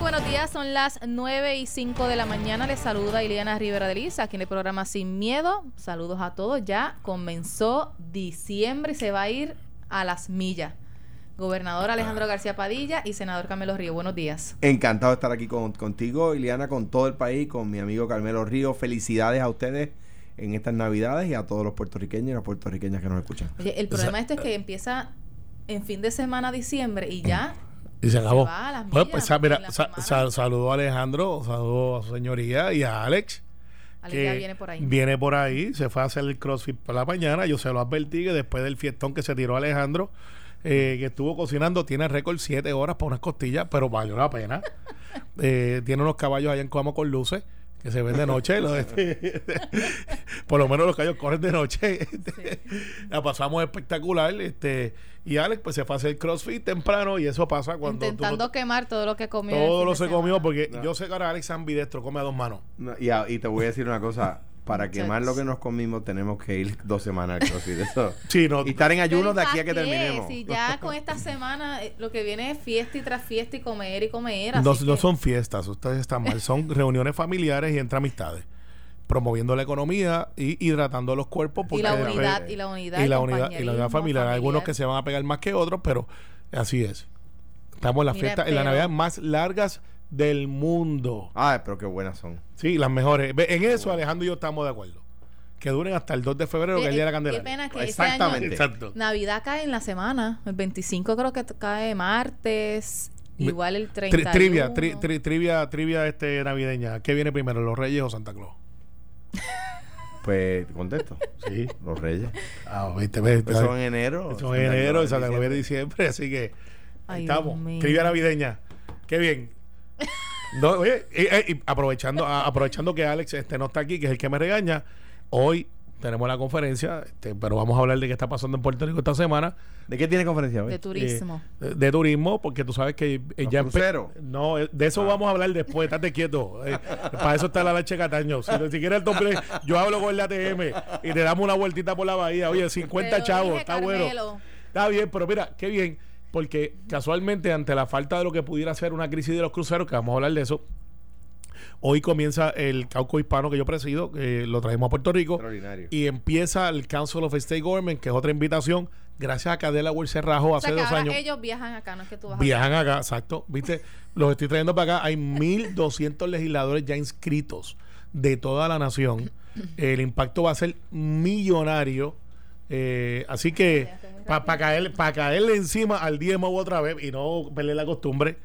buenos días, son las 9 y 5 de la mañana. Les saluda Ileana Rivera de Liza, aquí en el programa Sin Miedo. Saludos a todos. Ya comenzó diciembre y se va a ir a las millas. Gobernador Alejandro García Padilla y senador Carmelo Río. Buenos días. Encantado de estar aquí con, contigo, Ileana, con todo el país, con mi amigo Carmelo Río. Felicidades a ustedes en estas Navidades y a todos los puertorriqueños y las puertorriqueñas que nos escuchan. Oye, el problema este es que empieza en fin de semana diciembre y ya Y se acabó. va a las Pues, millas pues, mira, en la sa- semana. sa- saludo a Alejandro, saludo a su señoría y a Alex. Ale ya viene por ahí. Viene por ahí, se fue a hacer el CrossFit por la mañana. Yo se lo advertí que después del fiestón que se tiró Alejandro, eh, que estuvo cocinando, tiene récord 7 horas para unas costillas, pero valió la pena. Eh, tiene unos caballos allá en Coamo con luces que se ven de noche. Los- por lo menos los caballos corren de noche. La pasamos espectacular. Este, y Alex pues se fue a hacer CrossFit temprano y eso pasa cuando tú Intentando quemar todo lo que comió. todo lo de se semana. comió porque No. yo sé que ahora Alex ambidestro come a dos manos. No, y, a- y te voy a decir una cosa. Para Muchachos. quemar lo que nos comimos tenemos que ir dos semanas al CrossFit. Eso. Sí, no. Y estar en ayuno de aquí a ¿pa' que terminemos. Si ya con esta semana eh, lo que viene es fiesta y tras fiesta y comer y comer. así No, son fiestas, ustedes están mal. Son reuniones familiares y entre amistades. Promoviendo la economía y hidratando los cuerpos. y la porque- unidad, y la unidad, y la unidad, y la unidad familiar. Hay algunos que se van a pegar más que otros, pero así es. Estamos en las Mira, fiestas, en las navidades más largas del mundo. Ay, pero qué buenas son. Sí, las mejores. En eso Alejandro y yo estamos de acuerdo. Que duren hasta el 2 de febrero, que es el día de la Qué candela. pena que este Exactamente. año Exacto. Navidad cae en la semana. El 25 creo que cae martes. Igual el Tri- 31. trivia, tri- tri- trivia, trivia este navideña. ¿Qué viene primero, los Reyes o Santa Claus? Pues contesto. Sí. Los Reyes. Ah, viste, ves, Pues son en enero. Son en enero y Santa Claus viene en diciembre, así que Ay, ahí estamos. Trivia navideña. Qué bien. No, oye, y- y- y aprovechando, a- aprovechando que Alex este, no está aquí, que es el que me regaña, hoy tenemos la conferencia, este, pero vamos a hablar de qué está pasando en Puerto Rico esta semana. ¿De qué tiene conferencia hoy? De turismo. Eh, de, de turismo, porque tú sabes que eh, ¿Los ya cruceros? No, eh, de eso vamos a hablar después, estate quieto. Eh, para eso está la leche Cataño. Si, si quieres el doble, yo hablo con el ATM y te damos una vueltita por la bahía. Oye, 50 Te lo chavos, está bueno. Está bien, pero mira, qué bien, porque casualmente ante la falta de lo que pudiera ser una crisis de los cruceros, que vamos a hablar de eso, hoy comienza el cauco hispano que yo presido, que lo traemos a Puerto Rico, Extraordinario. y empieza el Council of State Government, que es otra invitación, gracias a Cadela Cerrajo O hace sea que dos ahora años. ellos viajan acá, no es que tú vas a Viajan acá, exacto. ¿Viste? Los estoy trayendo para acá. Hay 1.200 legisladores ya inscritos de toda la nación. El impacto va a ser millonario. Eh, así que para caer, pa caerle encima al DMO otra vez y no perder la costumbre,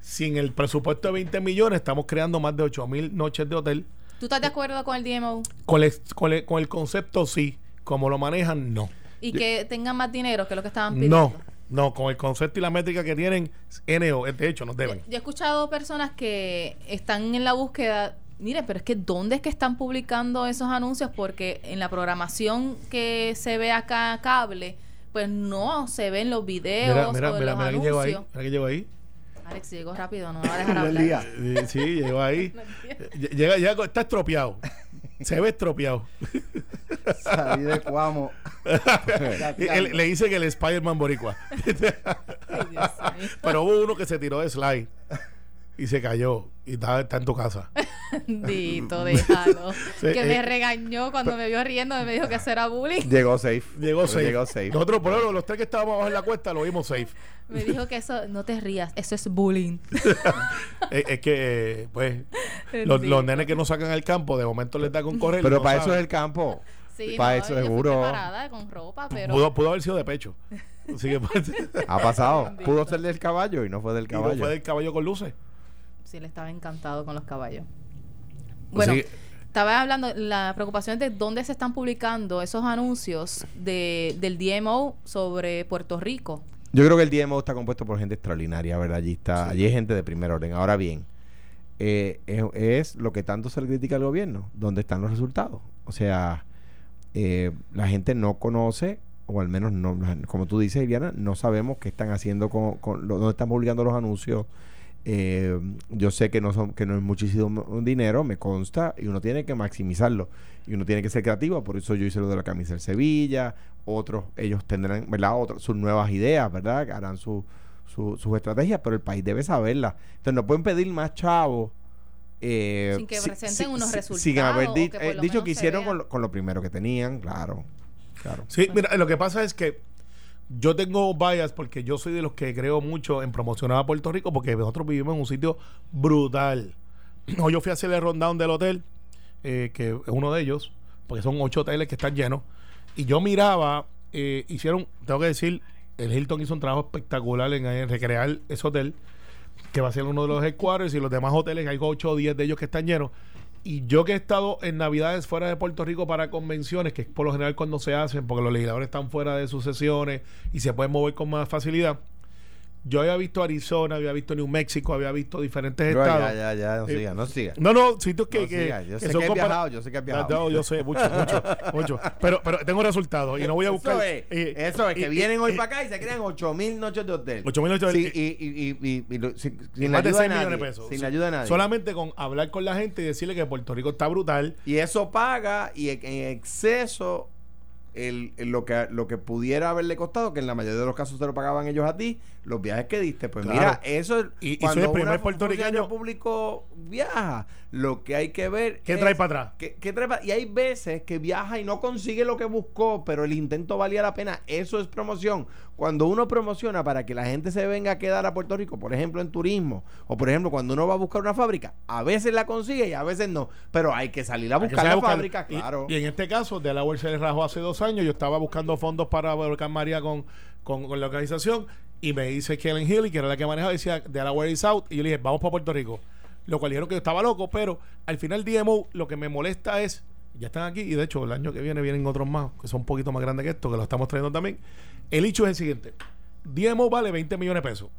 sin el presupuesto de 20 millones, estamos creando más de 8 mil noches de hotel. ¿Tú estás de acuerdo con el DMO? Con el, con el- con el concepto sí, como lo manejan, no. Y que tengan más dinero que lo que estaban pidiendo. No, no, con el concepto y la métrica que tienen, NO, de hecho, nos deben. Yo he escuchado personas que están en la búsqueda. Mire, pero es que ¿dónde es que están publicando esos anuncios? Porque en la programación que se ve acá cable, pues no se ven los videos Mira, mira, o mira, los mira que llegó ahí. anuncios. Mira que llegó ahí. Alex llegó rápido, no me va a dejar hablar. día. Eh, Sí, llegó ahí. Lle- Llega, llega, está estropeado. Se ve estropeado. Salí de Cuamo. Le dice que el Spider-Man boricua. Pero hubo uno que se tiró de slide y se cayó y está, está en tu casa. Dito, déjalo. Sí, que eh, me regañó cuando me vio riendo, me dijo que eso era bullying. Llegó safe. Llegó safe. Llegó safe. Nosotros, por ejemplo, los tres que estábamos abajo en la cuesta lo vimos safe. Me dijo que eso, no te rías, eso es bullying. es, es que, eh, pues, los, los nenes que no sacan al campo, de momento les da con correr. Pero no para eso es el campo. Sí, para no, eso seguro. preparada con ropa, pero Pudo, pudo haber sido de pecho. Así que, pues, Ha pasado. Pudo ser del caballo y no fue del y no caballo. fue del caballo con luces. Sí le estaba encantado con los caballos. Bueno, que- estaba hablando, la preocupación es de dónde se están publicando esos anuncios de, del DMO sobre Puerto Rico. Yo creo que el DMO está compuesto por gente extraordinaria, ¿verdad? Allí está, allí hay gente de primer orden. Ahora bien, eh, es, es lo que tanto se le critica al gobierno, ¿dónde están los resultados? O sea, eh, la gente no conoce, o al menos no, como tú dices, Iliana, no sabemos qué están haciendo con, con lo- dónde están publicando los anuncios. Eh, yo sé que no son que no es muchísimo dinero, me consta, y uno tiene que maximizarlo. Y uno tiene que ser creativo, por eso yo hice lo de la camisa del Sevilla, otros, ellos tendrán, ¿verdad? Otros, sus nuevas ideas, ¿verdad? Harán su, su- sus estrategias, pero el país debe saberla. Entonces no pueden pedir más chavos. eh, Sin que si- presenten unos Sin resultados haber o di- eh, dicho que hicieron con lo, con lo primero que tenían, claro. claro. Sí, mira, lo que pasa es que yo tengo bias porque yo soy de los que creo mucho en promocionar a Puerto Rico porque nosotros vivimos en un sitio brutal. Hoy yo fui a hacer el rundown del hotel, eh, que es uno de ellos, porque son ocho hoteles que están llenos, y yo miraba, eh, hicieron, tengo que decir, el Hilton hizo un trabajo espectacular en, eh, recrear ese hotel, que va a ser uno de los headquarters y los demás hoteles, hay 8 o 10 de ellos que están llenos. Y yo que he estado en Navidades fuera de Puerto Rico para convenciones, que es por lo general cuando se hacen, porque los legisladores están fuera de sus sesiones y se pueden mover con más facilidad. Yo había visto Arizona, había visto New México, había visto diferentes estados. ya, ya, ya, no Eh, siga, no siga. No, no, sitios que, No que, siga, yo sé son que compara- viajado, yo sé que has viajado. No, yo sé, mucho, mucho, mucho. Pero, pero tengo resultados y no voy a buscar. Eso es, eh, eso es, que vienen hoy para acá y se crean 8 mil noches de hotel. 8,000 noches de hotel. y, y, y, y- y lo- sin, sin la ayuda de 6 millones nadie. de pesos. Sin Sí. la ayuda de nadie. Solamente con hablar con la gente y decirle que Puerto Rico está brutal. Y eso paga y en en exceso el, el- lo, que, lo que pudiera haberle costado, que en la mayoría de los casos se lo pagaban ellos a ti, los viajes que diste. Pues Claro. mira, eso es. Y- y cuando soy el primer puertorriqueño- público viaja, lo que hay que ver. ¿Qué es trae para atrás? que trae pa- y hay veces que viaja y no consigue lo que buscó, pero el intento valía la pena. Eso es promoción. Cuando uno promociona para que la gente se venga a quedar a Puerto Rico, por ejemplo, en turismo, o por ejemplo, cuando uno va a buscar una fábrica, a veces la consigue y a veces no. Pero hay que salir a buscar la buscar- fábrica, y- claro. Y, en este caso, Delaware se le rajó hace dos años. Yo estaba buscando fondos para Volcán María con, con, con la organización y me dice Kellen Healy, que era la que manejaba, decía Delaware is out. Y yo le dije, vamos para Puerto Rico. Lo cual dijeron que yo estaba loco, pero al final DMO lo que me molesta es, ya están aquí y de hecho el año que viene vienen otros más, que son un poquito más grandes que esto, que lo estamos trayendo también. El hecho es el siguiente. DMO vale 20 millones de pesos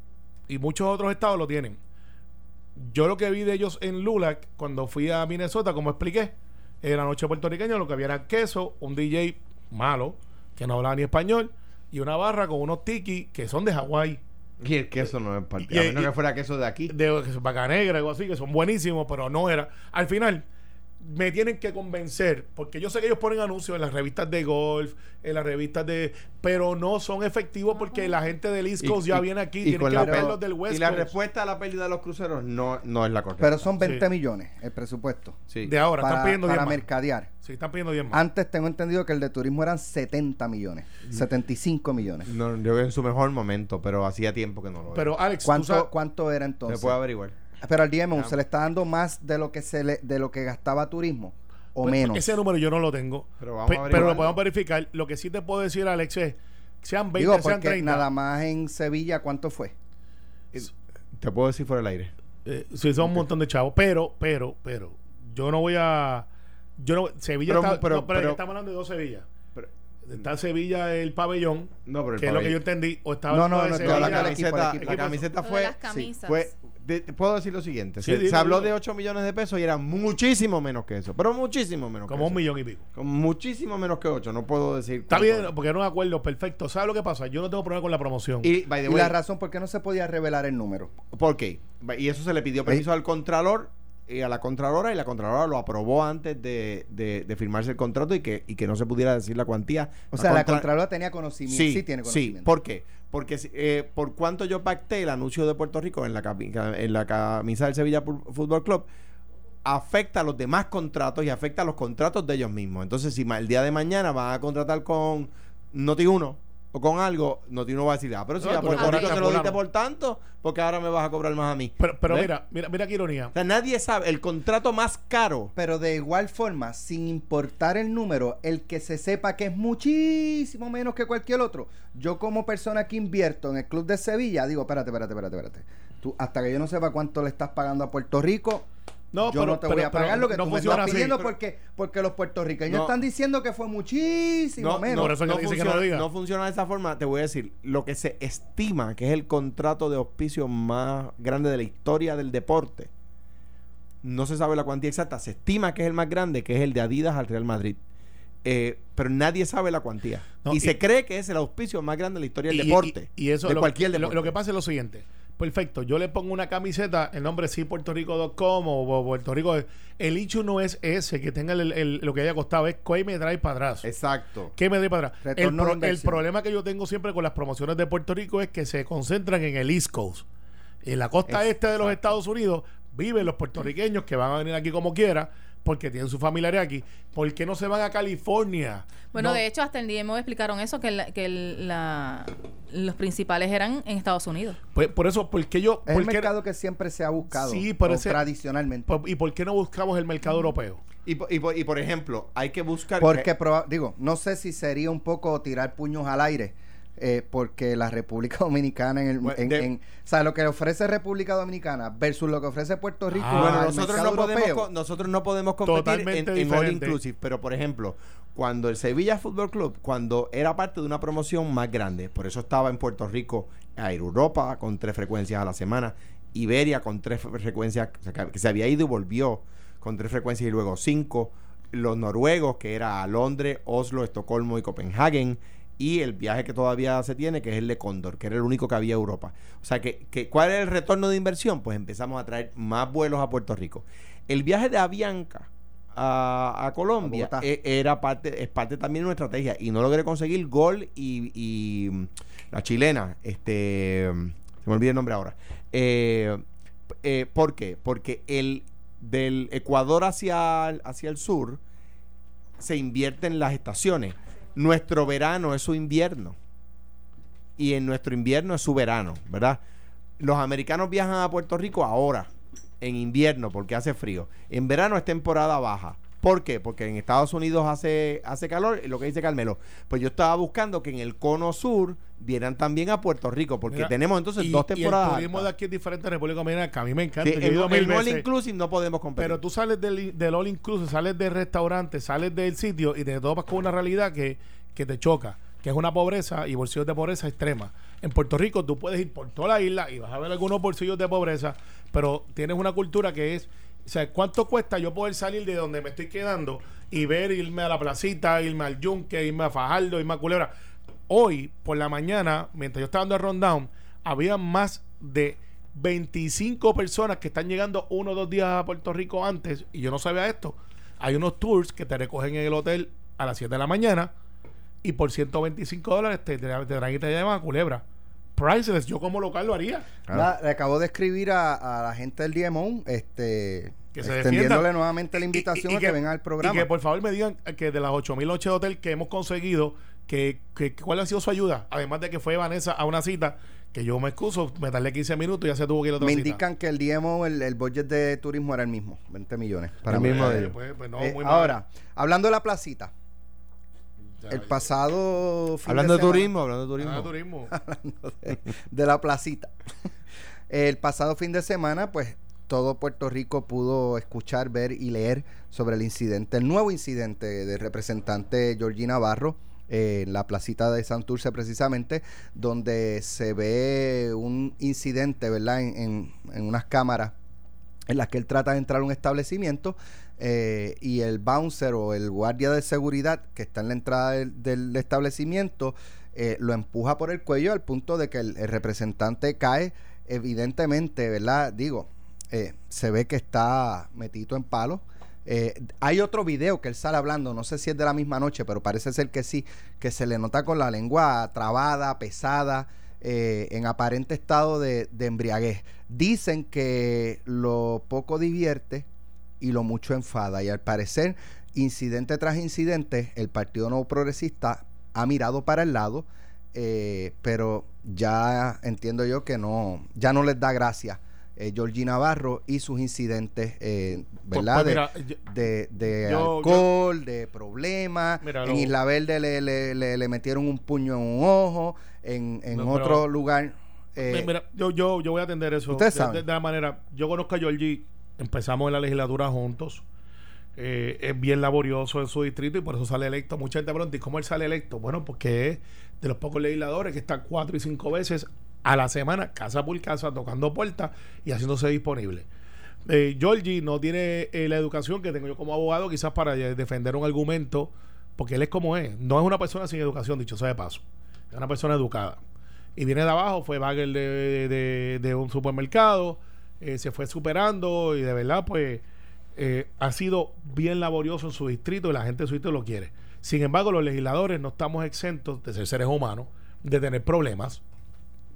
y muchos otros estados lo tienen. Yo lo que vi de ellos en Lulac, cuando fui a Minnesota, como expliqué, en la noche puertorriqueña, lo que había era queso, un DJ malo, que no hablaba ni español, y una barra con unos tiki que son de Hawái, Y el queso no es parte. A menos que fuera queso de aquí. de son vaca negra, algo así, que son buenísimos, pero no era. Al final, me tienen que convencer, porque yo sé que ellos ponen anuncios en las revistas de golf, en las revistas de. Pero no son efectivos porque la gente del East Coast ya viene aquí, tiene con que la los del West y la Coast. respuesta a la pérdida de los cruceros no, no es la correcta. Pero son 20 Sí. millones el presupuesto. Sí. De ahora, para, están pidiendo 10 para más. mercadear. Sí, están pidiendo 10 más. Antes tengo entendido que el de turismo eran 70 millones, Mm. 75 millones. No, yo creo que en su mejor momento, pero hacía tiempo que no lo Pero Alex, ¿Cuánto, ¿Cuánto era Se entonces? puede averiguar. Pero al Ah. se le está dando más de lo que se le, de lo que gastaba turismo o Pues, menos. Ese número yo no lo tengo. Pero vamos Pe- a pero, lo podemos verificar. Lo que sí te puedo decir, Alex, es sean 20, Digo, sean porque 30. nada más en Sevilla, ¿cuánto fue? Te puedo decir fuera del aire. Eh, sí, son un montón de chavos. Pero, pero, pero, yo no voy a. Yo no, Sevilla Pero- está. pero- no, pero, pero- estamos hablando de dos Sevillas. Está Sevilla el pabellón, no, pero el que es lo que yo entendí. O estaba No, no, no, Sevilla. La camiseta, la camiseta fue, las sí, fue de- te puedo decir lo siguiente. Sí, se, dilo, se habló dilo. de 8 millones de pesos y era muchísimo menos que eso. Pero muchísimo menos Como que un eso. millón y pico. Como muchísimo menos que 8. No puedo decir. Está bien, porque era un acuerdo perfecto. ¿Sabes lo que pasa? Yo no tengo problema con la promoción. Y, by the Y way, la razón por qué no se podía revelar el número. ¿Por qué? Y eso se le pidió permiso al Contralor y a la Contralora y la Contralora lo aprobó antes de, de- de firmarse el contrato y que, y que no se pudiera decir la cuantía. O sea, la Contra- Contralora tenía conocimiento. Sí, tiene conocimiento. ¿por qué? Porque eh, por cuanto yo pacté el anuncio de Puerto Rico en la, en la camisa del Sevilla Fútbol Club, afecta a los demás contratos y afecta a los contratos de ellos mismos. Entonces, si el día de mañana van a contratar con Noti1 o con algo, Noti1 va a decir, ah, pero si No, a Puerto Rico se lo a diste por tanto, porque ahora me vas a cobrar más a mí. pero pero ¿Ves? mira, mira, mira qué ironía. O sea, nadie sabe, el contrato más caro Pero de igual forma, sin importar el número, el que se sepa que es muchísimo menos que cualquier otro. Yo como persona que invierto en el club de Sevilla, digo, espérate, espérate, espérate, espérate. Tú, hasta que yo no sepa cuánto le estás pagando a Puerto Rico, No, yo pero- no te pero- voy a pagar pero lo que no tú me funciona estás así. pidiendo porque, porque los puertorriqueños No. están diciendo que fue muchísimo no, menos. no, Por eso que no dice que no funciona, lo diga. no funciona de esa forma. Te voy a decir, lo que se estima que es el contrato de auspicio más grande de la historia del deporte, no se sabe la cuantía exacta. Se estima que es el más grande, que es el de Adidas al Real Madrid. Eh, pero nadie sabe la cuantía. No, y, y- se cree que es el auspicio más grande de la historia del Y- deporte. Y, y eso de lo, cualquier lo- deporte. Lo, que pasa es lo siguiente. Perfecto, yo le pongo una camiseta, el nombre sí puertorico.com o, o Puerto Rico. El hecho no es ese, que tenga el, el- lo que haya costado, es ¿qué me trae para atrás? Exacto. ¿Qué me trae para atrás? El, pro- problema que yo tengo siempre con las promociones de Puerto Rico es que se concentran en el East Coast. En la costa este de los Estados Unidos viven los puertorriqueños que van a venir aquí como quiera porque tienen su familiares aquí. ¿Por qué no se van a California? Bueno, No- de hecho, hasta el DMO explicaron eso, que, la- que los principales eran en Estados Unidos. Pues, por eso, ¿por qué yo...? Es por el mercado que siempre se ha buscado. Sí, tradicionalmente. por- ¿Y por qué no buscamos el mercado europeo? Y, po- y, po- y por ejemplo, hay que buscar. Porque, proba- digo, no sé si sería un poco tirar puños al aire, eh, porque la República Dominicana, en el, Bueno, en, de- en- o sea, lo que ofrece República Dominicana versus lo que ofrece Puerto Rico, Ah, bueno, al nosotros no, podemos, europeo. nosotros no podemos competir Totalmente en, en all inclusive. Pero, por ejemplo, cuando el Sevilla Fútbol Club, cuando era parte de una promoción más grande, por eso estaba en Puerto Rico, Air Europa con tres frecuencias a la semana, Iberia con tres fre- frecuencias, o sea, que- que se había ido y volvió con tres frecuencias y luego cinco, los noruegos, que era a Londres, Oslo, Estocolmo y Copenhagen, y el viaje que todavía se tiene, que es el de Cóndor, que era el único que había en Europa. O sea, que, que ¿cuál es el retorno de inversión? Pues empezamos a traer más vuelos a Puerto Rico. El viaje de Avianca a, a Colombia A Bogotá. e- era parte, es parte también de una estrategia. Y no logré conseguir Gol y, y, mm, la chilena, este se me olvida el nombre ahora. Eh, eh, ¿Por qué? Porque el del Ecuador hacia, hacia el sur se invierte en las estaciones. Nuestro verano es su invierno. Y en nuestro invierno es su verano, ¿verdad? Los americanos viajan a Puerto Rico ahora, en invierno, porque hace frío. En verano es temporada baja. ¿Por qué? Porque en Estados Unidos hace, hace calor, y lo que dice Carmelo. Pues yo estaba buscando que en el cono sur vieran también a Puerto Rico, porque Mira, tenemos entonces y- dos Y temporadas. el turismo de aquí es diferente en República Dominicana, que a mí me encanta. Sí, ido mil en all inclusive no podemos competir. Pero tú sales del, del all inclusive, sales del restaurante, sales del sitio y te topas con una realidad que, que te choca, que es una pobreza y bolsillos de pobreza extrema. En Puerto Rico tú puedes ir por toda la isla y vas a ver algunos bolsillos de pobreza, pero tienes una cultura que es, o sea, ¿cuánto cuesta yo poder salir de donde me estoy quedando y ver, irme a la placita, irme al yunque, irme a Fajardo, irme a Culebra? Hoy, por la mañana, mientras yo estaba dando el rundown, había más de 25 personas que están llegando uno o dos días a Puerto Rico antes, y yo no sabía esto. Hay unos tours que te recogen en el hotel a las 7 de la mañana y por 125 dólares te, te, te traen y te llevan a Culebra. Priceless, yo como local lo haría. La- le acabo de escribir a, a la gente del DMO, este, Que se defiendan. nuevamente la invitación Y- y- y a que, vengan al programa. Y que por favor me digan que de las 8000 noches de hotel que hemos conseguido, que, que- cuál ha sido su ayuda. Además de que fue Vanessa a una cita, que yo me excuso, me tardé 15 minutos y ya se tuvo que ir a otra Me cita. indican que el DMO, el, el budget de turismo era el mismo, 20 millones. Para El mí. mismo de Eh, ellos. pues- pues no, Eh, muy mal. ahora, hablando de la placita, Ya, el pasado fin hablando de, semana- turismo, hablando de turismo. Ah, turismo. de, de la placita. El pasado fin de semana, pues todo Puerto Rico pudo escuchar, ver y leer sobre el incidente, el nuevo incidente del representante Georgina Navarro eh, en la placita de Santurce precisamente, donde se ve un incidente, ¿verdad? En, en- unas cámaras en las que él trata de entrar a un establecimiento eh, y el bouncer o el guardia de seguridad que está en la entrada del, del establecimiento eh, lo empuja por el cuello al punto de que el, el representante cae evidentemente, ¿verdad? Digo, eh, se ve que está metido en palo. Eh, hay otro video que él sale hablando, no sé si es de la misma noche, pero parece ser que sí, que se le nota con la lengua trabada, pesada, eh, en aparente estado de, embriaguez. Dicen que lo poco divierte y lo mucho enfada. Y al parecer, incidente tras incidente, el Partido Nuevo Progresista ha mirado para el lado, pero ya entiendo yo que no, ya no les da gracia. Eh, Georgie Navarro y sus incidentes, eh, Pues- ¿verdad? pues De- mira, yo- de, de Yo- alcohol, de problemas. Mira, en lo- Isla Verde le, le, le- le metieron un puño en un ojo. En, en No, otro pero- lugar. eh, Mi- Mira, yo, yo, yo voy a atender eso Ustedes de, saben. de- de la manera. Yo conozco a Georgie, empezamos en la legislatura juntos. eh, es bien laborioso en su distrito y por eso sale electo. Mucha gente pregunta, ¿y cómo él sale electo? Bueno, porque es de los pocos legisladores que está cuatro y cinco veces a la semana, casa por casa, tocando puertas y haciéndose disponible. Eh, Georgie no tiene eh, la educación que tengo yo como abogado, quizás para eh, defender un argumento, porque él es como es. No es una persona sin educación, dicho sea de paso. Es una persona educada. y viene de abajo, fue bagel de, de- un supermercado, se fue superando y de verdad, pues ha sido bien laborioso en su distrito y la gente de su distrito lo quiere. Sin embargo, los legisladores no estamos exentos de ser seres humanos, de tener problemas.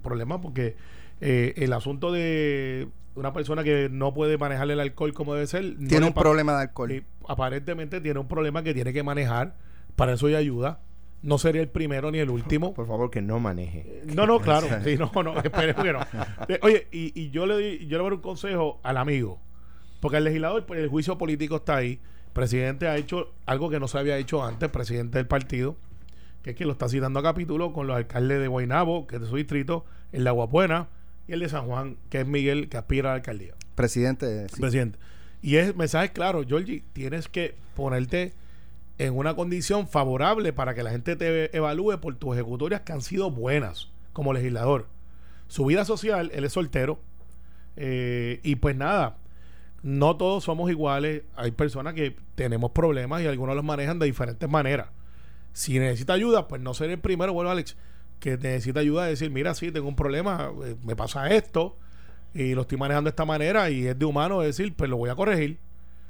Problemas porque eh, el asunto de una persona que no puede manejar el alcohol como debe ser. Tiene un problema de alcohol. eh, aparentemente tiene un problema que tiene que manejar. Para eso hay ayuda. No sería el primero ni el último. Por favor, que no maneje. No, no, claro. Sí, no, no, esperemos que no. Eh, Oye, y, y yo le di, yo le voy a dar un consejo al amigo. Porque el legislador, pues, el juicio político está ahí. El presidente ha hecho algo que no se había hecho antes, presidente del partido, que es que lo está citando a capítulo con los alcaldes de Guaynabo, que es de su distrito, el de Aguapuena, y el de San Juan, que es Miguel, que aspira a la alcaldía Presidente, sí. presidente. Y es mensaje claro, Georgie, tienes que ponerte en una condición favorable para que la gente te evalúe por tus ejecutorias que han sido buenas como legislador. Su vida social, él es soltero. eh, y pues nada, no todos somos iguales. Hay personas que tenemos problemas y algunos los manejan de diferentes maneras. Si necesita ayuda, pues no ser el primero, bueno, Alex, que necesita ayuda de decir, mira, sí, tengo un problema, eh, me pasa esto, y lo estoy manejando de esta manera, y es de humano decir, pues lo voy a corregir.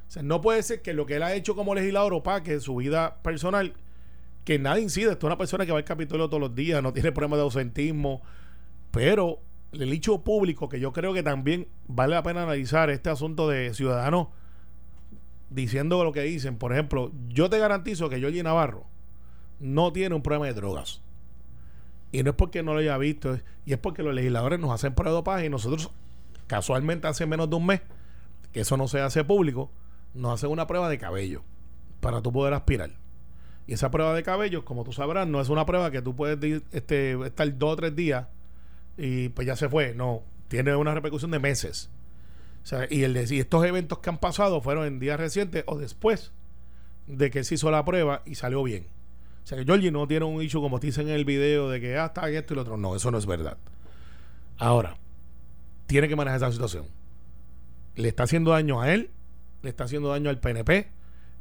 O sea, no puede ser que lo que él ha hecho como legislador opaque su vida personal, que nada incide. Esto es una persona que va al Capitolio todos los días, no tiene problemas de ausentismo, pero el hecho público, que yo creo que también vale la pena analizar este asunto de ciudadanos diciendo lo que dicen. Por ejemplo, yo te garantizo que Georgie Navarro no tiene un problema de drogas. Y no es porque no lo haya visto, y es porque los legisladores nos hacen prueba de dopaje y nosotros, casualmente hace menos de un mes, que eso no se hace público, nos hacen una prueba de cabello para tú poder aspirar. Y esa prueba de cabello, como tú sabrás, no es una prueba que tú puedes este, estar dos o tres días y pues ya se fue. No, tiene una repercusión de meses. Y el decir, estos eventos que han pasado fueron en días recientes o después de que se hizo la prueba y salió bien. O sea que Georgie no tiene un issue como te dicen en el video de que ah, está esto y lo otro. No, eso no es verdad. Ahora, tiene que manejar esa situación. Le está haciendo daño a él, le está haciendo daño al PNP,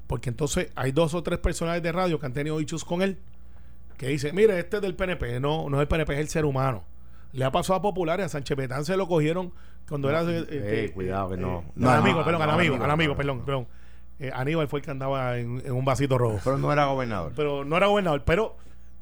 porque entonces hay dos o tres personajes de radio que han tenido issues con él, que dicen, mire, este es del PNP, no, no es el PNP, es el ser humano. Le ha pasado a populares, a Sánchez Petán se lo cogieron cuando era... eh, eh, eh, cuidado, que no. no, No, al amigo, perdón, al amigo, amigo, al amigo, no, perdón, perdón. Eh, Aníbal fue el que andaba en, en un vasito rojo. Pero no era gobernador. Pero no era gobernador, pero...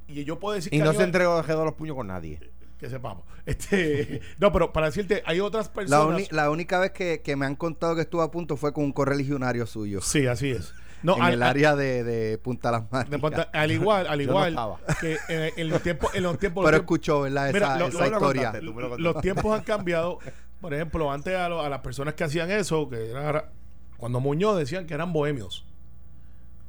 Y yo puedo decir y que no se entregó de los puños con nadie. que sepamos. Este, no, pero para decirte, hay otras La, personas. uni- la única vez que, que me han contado que estuvo a punto fue con un correligionario suyo. Sí, así es. No, en al, el área de, de Punta Las Marías. al igual, al no igual que en, en los tiempos, en los tiempos, Pero los escuchó, ¿verdad? Esa, Mira, lo- esa lo- lo historia. contaste. los tiempos han cambiado. Por ejemplo, antes a, a las personas que hacían eso, que era cuando Muñoz decían que eran bohemios.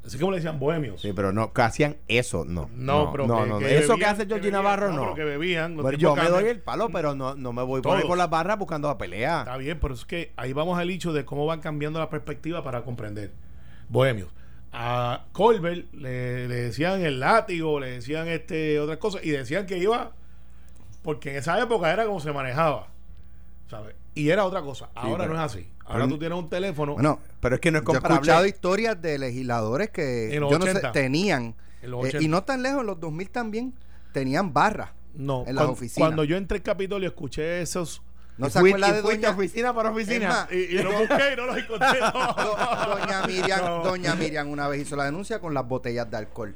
Así como le decían bohemios. Sí, pero no, que hacían eso, no. No, pero no, que- no, que Eso que hace Georgie Navarro, no, pero que bebían. tiempos yo me doy el palo, pero no, no me voy por ahí por las barras buscando la pelea. Está bien, pero es que ahí vamos al hecho de cómo van cambiando la perspectiva para comprender. Bohemios. A Colbert le, le decían el látigo, le decían este otras cosas, y decían que iba, porque en esa época era como se manejaba, ¿sabes? Y era otra cosa. Ahora pero- no es así. Ahora pero- tú tienes un teléfono. Bueno, Pero es que no es yo he comparable. escuchado historias de legisladores que En los yo no sé, 80. tenían, En los eh, 80. y no tan lejos, en los 2000 también, tenían barras. no, en las cuan- oficinas. Cuando yo entré al Capitolio escuché esos. ¿No Y se acuerda de doña, oficina por oficina. Más, Y, y los busqué y no los encontré. no. do- doña Miriam, No. doña Miriam una vez hizo la denuncia con las botellas de alcohol.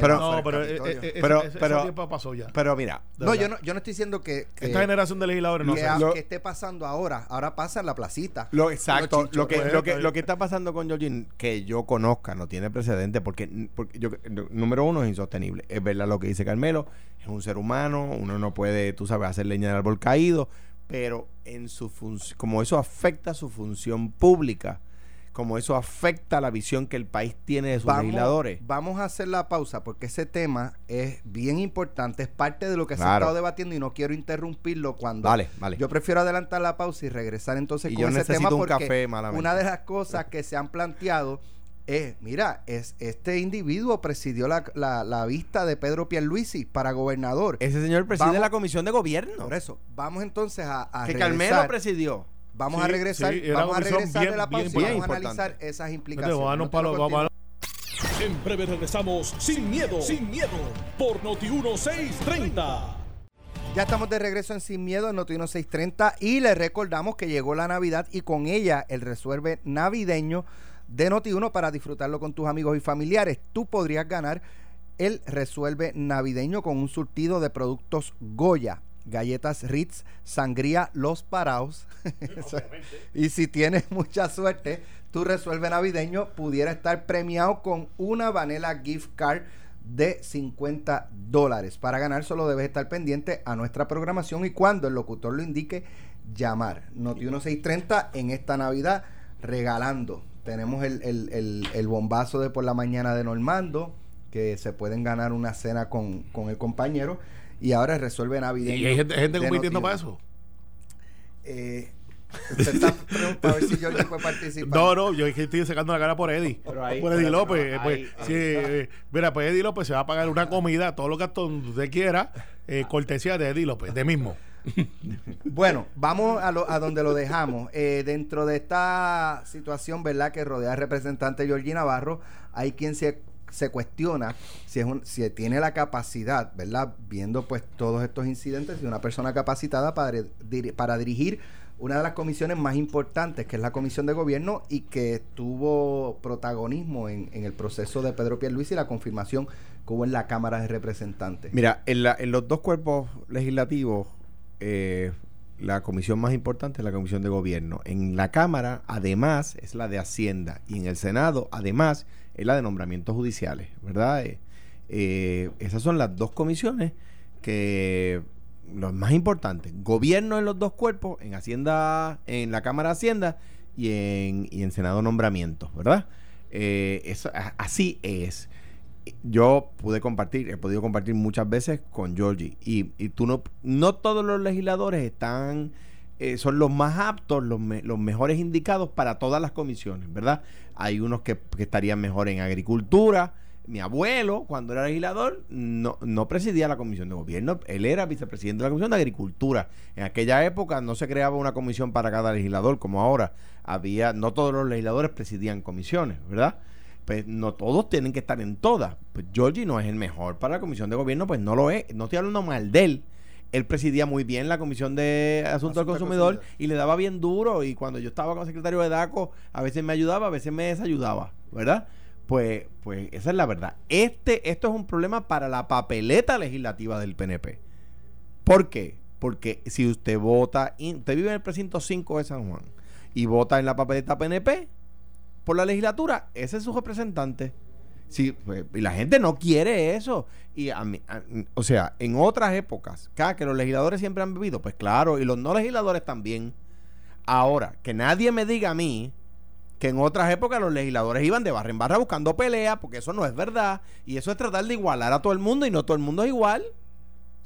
Pero- No, pero, eh, eh, ese- Pero- ese- ese pero- tiempo pasó ya. Pero mira, no, verdad. yo no, yo no estoy diciendo que, que, Esta generación de legisladores no que, sé. a- Lo- que esté pasando ahora. Ahora pasa en la placita. Lo exacto, lo que, Pues, lo que está lo que está pasando con Georgine, que yo conozca, no tiene precedente, porque, porque yo, número uno es insostenible. Es verdad lo que dice Carmelo, es un ser humano, uno no puede, tú sabes, hacer leña del árbol caído, pero en su función, como eso afecta su función pública, como eso afecta la visión que el país tiene de sus legisladores. vamos a hacer la pausa porque ese tema es bien importante, es parte de lo que se ha estado debatiendo y no quiero interrumpirlo cuando Vale, vale. yo prefiero adelantar la pausa y regresar entonces Y con yo ese tema un porque café, una de las cosas que se han planteado es, mira, es este individuo presidió la, la- la vista de Pedro Pierluisi para gobernador. Ese señor preside Vamos- la comisión de gobierno. Por eso, vamos entonces a, a que regresar. Presidió. Vamos Sí, a regresar, sí, vamos a regresar bien- de la bien pausa y vamos a analizar esas implicaciones. vamos a darnos No te. En breve regresamos sin miedo, sin miedo, por Noti 1630. Ya estamos de regreso en Sin Miedo en Notino 630 y les recordamos que llegó la Navidad y con ella el resuelve navideño de Noti1 para disfrutarlo con tus amigos y familiares. Tú podrías ganar el resuelve navideño con un surtido de productos Goya, galletas Ritz, sangría Los Paraos. y si tienes mucha suerte, tu resuelve navideño pudiera estar premiado con una Vanilla Gift Card de 50 dólares. Para ganar solo debes estar pendiente a nuestra programación y cuando el locutor lo indique, llamar. Noti 1630 en esta Navidad regalando. Tenemos el, el, el, el, bombazo de por la mañana de Normando, que se pueden ganar una cena con, con el compañero. Y ahora resuelve navideño. ¿Y hay gente, gente compitiendo para eso? Eh, Usted está preguntando a ver si Jordi puede participar. No, no, yo estoy sacando la cara por Eddie. ahí, por Eddie López. pero pues, ahí- sí, eh, mira, pues Eddie López se va a pagar una comida, todo lo que usted quiera, eh, cortesía de Eddie López, de mismo. Bueno, vamos a, lo- a donde lo dejamos. Eh, dentro de esta situación, ¿verdad?, que rodea al representante Georgie Navarro, hay quien se, se cuestiona si, es un, si tiene la capacidad, ¿verdad?, viendo pues todos estos incidentes, si una persona capacitada para, para dirigir una de las comisiones más importantes, que es la Comisión de Gobierno, y que tuvo protagonismo en, en el proceso de Pedro Pierluisi y la confirmación que hubo en la Cámara de Representantes. Mira, en, la- en los dos cuerpos legislativos, eh, la comisión más importante es la comisión de gobierno. En la Cámara, además, es la de Hacienda. Y en el Senado, además, es la de nombramientos judiciales, ¿verdad? Eh, eh, esas son las dos comisiones que los más importantes. Gobierno en los dos cuerpos, en Hacienda, en la Cámara de Hacienda y en, y en Senado nombramientos, ¿verdad? Eh, eso, así es yo pude compartir, he podido compartir muchas veces con Georgie. Y, y tú no, no todos los legisladores están, eh, son los más aptos, los, me- los mejores indicados para todas las comisiones, ¿verdad? Hay unos que, que estarían mejor en agricultura. Mi abuelo, cuando era legislador, no, no presidía la comisión de gobierno, él era vicepresidente de la comisión de agricultura. En aquella época no se creaba una comisión para cada legislador como ahora. Había, no todos los legisladores presidían comisiones, ¿verdad? pues no todos tienen que estar en todas. Pues Georgie no es el mejor para la comisión de gobierno, pues no lo es. No estoy hablando mal de él. Él presidía muy bien la comisión de Asuntos del Asuntos del Consumidor Consumidor. y le daba bien duro. Y cuando yo estaba como secretario de DACO, a veces me ayudaba, a veces me desayudaba, ¿verdad? Pues, pues esa es la verdad. Este, esto es un problema para la papeleta legislativa del PNP. ¿Por qué? Porque si usted vota, in- usted vive en el precinto 5 de San Juan y vota en la papeleta PNP, por la legislatura, ese es su representante. Sí, pues, y la gente no quiere eso. Y a mí, o sea, en otras épocas, cada que los legisladores siempre han vivido, pues claro, y los no legisladores también. Ahora, que nadie me diga a mí que en otras épocas los legisladores iban de barra en barra buscando pelea, porque eso no es verdad. Y eso es tratar de igualar a todo el mundo y no todo el mundo es igual.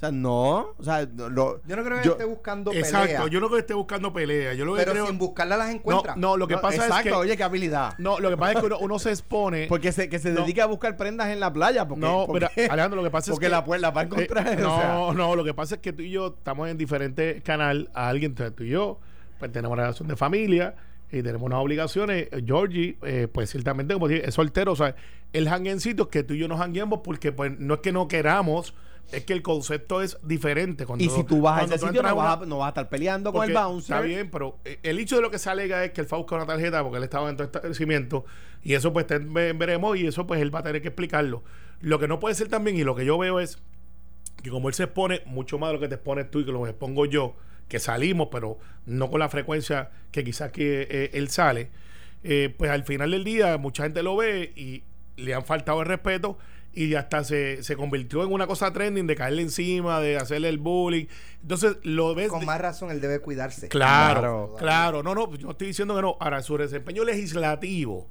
O sea, no. O sea, no- lo- Yo no creo que yo- esté buscando Exacto, pelea, yo no creo que esté buscando pelea. Yo lo que pero creo. sin buscarla las encuentra. no, no, lo que no, pasa exacto, es que. oye, qué habilidad. No, lo que pasa es que uno, uno se expone. Porque se, que se No. dedica a buscar prendas en la playa. Porque, no, porque, mira, Alejandro, lo que pasa es porque que. la, la va a encontrar. Eh, o no, sea. no, lo que pasa es que tú y yo estamos en diferentes canal a alguien, tú tú y yo, pues tenemos una relación de familia y tenemos unas obligaciones. Eh, Georgie, eh, pues ciertamente, como dije, es soltero, o sea, él janguea en sitios que tú y yo nos jangueamos porque pues no es que no queramos, es que el concepto es diferente. Cuando, Y si tú vas a ese sitio, no vas, a, no vas a estar peleando con el bouncer. Está bien, pero eh, el hecho de lo que se alega es que él fue a buscar una tarjeta porque él estaba en todo este establecimiento y eso pues veremos y eso pues él va a tener que explicarlo. Lo que no puede ser también y lo que yo veo es que como él se expone mucho más de lo que te expones tú y que lo expongo yo, que salimos pero no con la frecuencia que quizás que eh, él sale, eh, pues al final del día mucha gente lo ve y le han faltado el respeto y hasta se, se convirtió en una cosa trending de caerle encima, de hacerle el bullying. Entonces lo ves... Con más razón, él debe cuidarse. Claro, Claro. claro. No, no, yo no estoy diciendo que no. Ahora, su desempeño legislativo,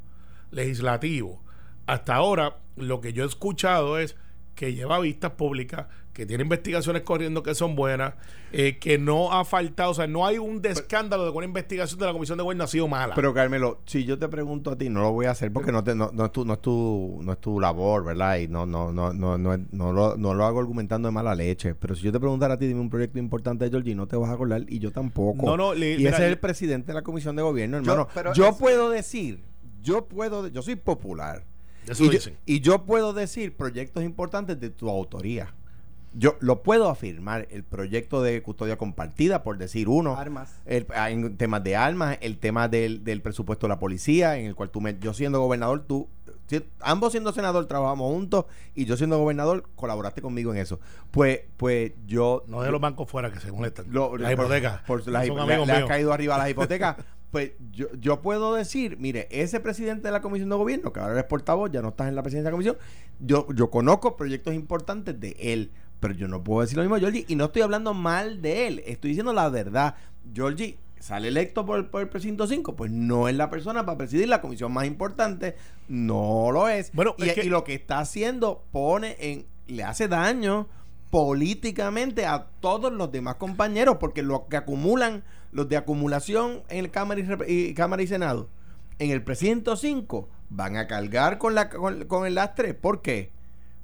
legislativo, hasta ahora lo que yo he escuchado es que lleva vistas públicas, que tiene investigaciones corriendo que son buenas, eh, que no ha faltado, o sea, no hay un escándalo de que una investigación de la Comisión de Gobierno ha sido mala. Pero Carmelo, si yo te pregunto a ti, no lo voy a hacer porque no te, no, no es tu, no es tu, no es tu labor, ¿verdad? Y no, no, no, no, no, no lo, no lo hago argumentando de mala leche. Pero si yo te preguntara a ti, dime un proyecto importante de Georgie, no te vas a acordar y yo tampoco. No, no, le- y mira, ese es el presidente de la comisión de gobierno, hermano. Yo, pero es- puedo decir, yo puedo, yo soy popular. Eso y, yo, dicen. y yo puedo decir proyectos importantes de tu autoría. yo lo puedo afirmar, el proyecto de custodia compartida, por decir uno, Armas. el, ah, en temas de armas, el tema del, del presupuesto de la policía, en el cual tú, me, yo siendo gobernador, tú, si- ambos siendo senador trabajamos juntos y yo siendo gobernador colaboraste conmigo en eso. Pues, pues yo... No de los bancos fuera que se molestan. lo- la por- hipoteca. por las amigos le, le ha míos. caído arriba las hipotecas. pues yo, yo puedo decir, mire, ese presidente de la Comisión de Gobierno, que ahora eres portavoz, ya no estás en la presidencia de la Comisión, yo, yo conozco proyectos importantes de él, pero yo no puedo decir lo mismo de Georgie, y no estoy hablando mal de él, estoy diciendo la verdad. Georgie sale electo por, el- por el precinto 5, pues no es la persona para presidir la comisión más importante, no lo es. Bueno, y, es que- y lo que está haciendo pone en, le hace daño políticamente a todos los demás compañeros, porque lo que acumulan, los de acumulación en el Cámara y, Cámara y Senado, en el precinto 5, van a cargar con, la, con, con el lastre. ¿Por qué?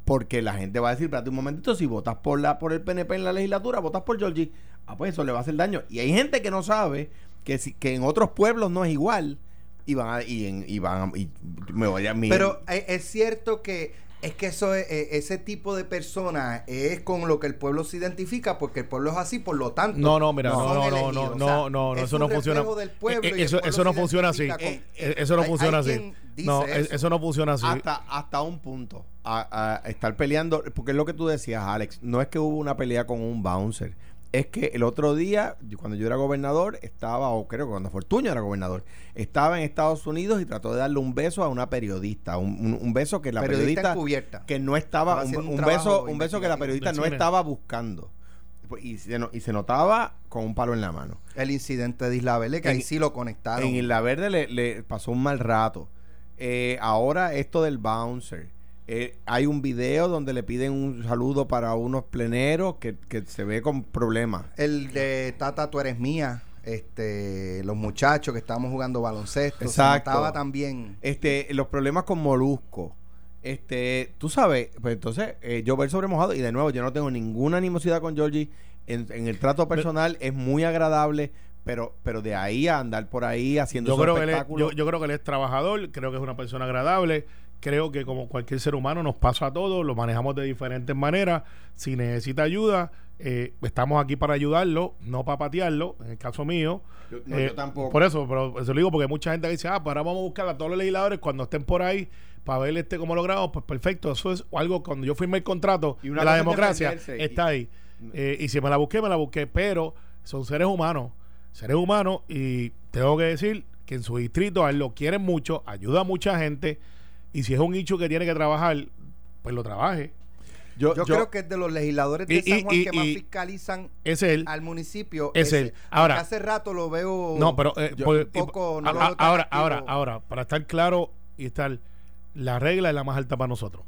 Porque la gente va a decir, espérate un momentito, si votas por la por el PNP en la legislatura, votas por Georgie, ah, pues eso le va a hacer daño. Y hay gente que no sabe que, si, que en otros pueblos no es igual. Y van a, y, en, y van a- y me voy a mi- Pero eh, es cierto que es que eso es, eh, ese tipo de personas es con lo que el pueblo se identifica porque el pueblo es así, por lo tanto. No, no, mira, no, no, no, no, O sea, no, no, no, es eso un no funciona. reflejo del pueblo Eh, y el eso, pueblo eso no funciona así. Eh, eh, Eso no Hay- funciona hay así. No, es- eso. eso no funciona así. hasta, hasta un punto a, a estar peleando, porque es lo que tú decías, Alex, no es que hubo una pelea con un bouncer, es que el otro día, cuando yo era gobernador, estaba, o creo que cuando Fortuño era gobernador, estaba en Estados Unidos y trató de darle un beso a una periodista, un, un- un beso que la periodista que no estaba, Estaba un, beso, un beso que la periodista no estaba buscando. Pues, Y se, y se notaba con un palo en la mano. El incidente de Isla Verde, que En- ahí sí lo conectaron. En Isla Verde le, le pasó un mal rato. Eh, ahora esto del bouncer. Eh, hay un video donde le piden un saludo para unos pleneros que, que se ve con problemas. El de Tata, tú eres mía. Este, los muchachos que estábamos jugando baloncesto. Exacto. Se también. Este, los problemas con Molusco. Este, tú sabes, pues entonces eh, yo ver sobre mojado y de nuevo yo no tengo ninguna animosidad con Georgie en, en el trato personal es muy agradable, pero pero de ahí a andar por ahí haciendo yo creo, que él es, espectáculos. yo, yo creo que él es trabajador, creo que es una persona agradable, creo que como cualquier ser humano nos pasa a todos, lo manejamos de diferentes maneras, si necesita ayuda, eh, estamos aquí para ayudarlo, no para patearlo, en el caso mío. Yo- no, Eh, yo tampoco. Por eso, pero eso lo digo porque mucha gente dice, ah, pues ahora vamos a buscar a todos los legisladores cuando estén por ahí para ver este cómo logramos, pues perfecto, eso es algo cuando yo firmé el contrato Y una de la democracia, está ahí. Eh, y si me la busqué, me la busqué, pero son seres humanos, seres humanos, y tengo que decir que en su distrito a él lo quieren mucho, ayuda a mucha gente, y si es un hecho que tiene que trabajar, pues lo trabaje. yo, Yo, yo- creo que es de los legisladores de Y- San Juan y- que más y- fiscalizan Es él. al municipio. Es ese. él. Ahora- hace rato lo veo. No, pero eh, yo- por- un poco, no a- lo a- veo tan ahora, activo. ahora, ahora, para estar claro y estar, la regla es la más alta para nosotros.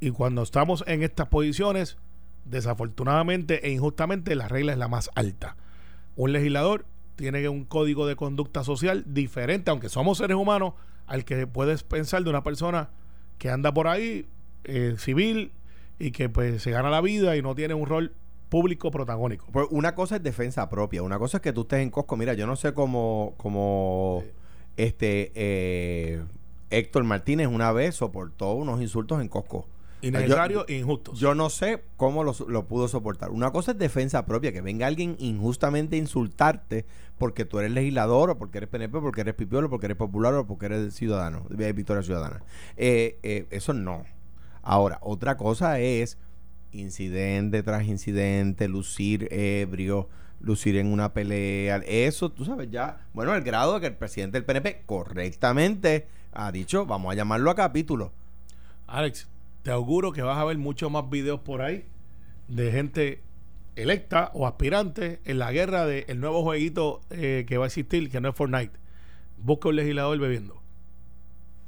Y cuando estamos en estas posiciones, desafortunadamente e injustamente, la regla es la más alta. Un legislador tiene un código de conducta social diferente, aunque somos seres humanos, al que puedes pensar de una persona que anda por ahí, eh, civil, y que pues se gana la vida y no tiene un rol público protagónico. Pues una cosa es defensa propia, una cosa es que tú estés en Costco. Mira, yo no sé cómo, cómo este eh, Héctor Martínez una vez soportó unos insultos en Costco. Innecesarios e injustos. Yo no sé cómo lo, lo pudo soportar. Una cosa es defensa propia, que venga alguien injustamente a insultarte porque tú eres legislador o porque eres PNP, porque eres pipiolo, porque eres popular o porque eres ciudadano, de Victoria Ciudadana. Eh, eh, eso no. Ahora, otra cosa es incidente tras incidente, lucir ebrio, lucir en una pelea. Eso, tú sabes, ya, bueno, al grado de que el presidente del PNP correctamente ha dicho, vamos a llamarlo a capítulo. Alex, te auguro que vas a ver muchos más videos por ahí de gente electa o aspirante en la guerra del nuevo jueguito eh, que va a existir, que no es Fortnite. Busca un legislador bebiendo.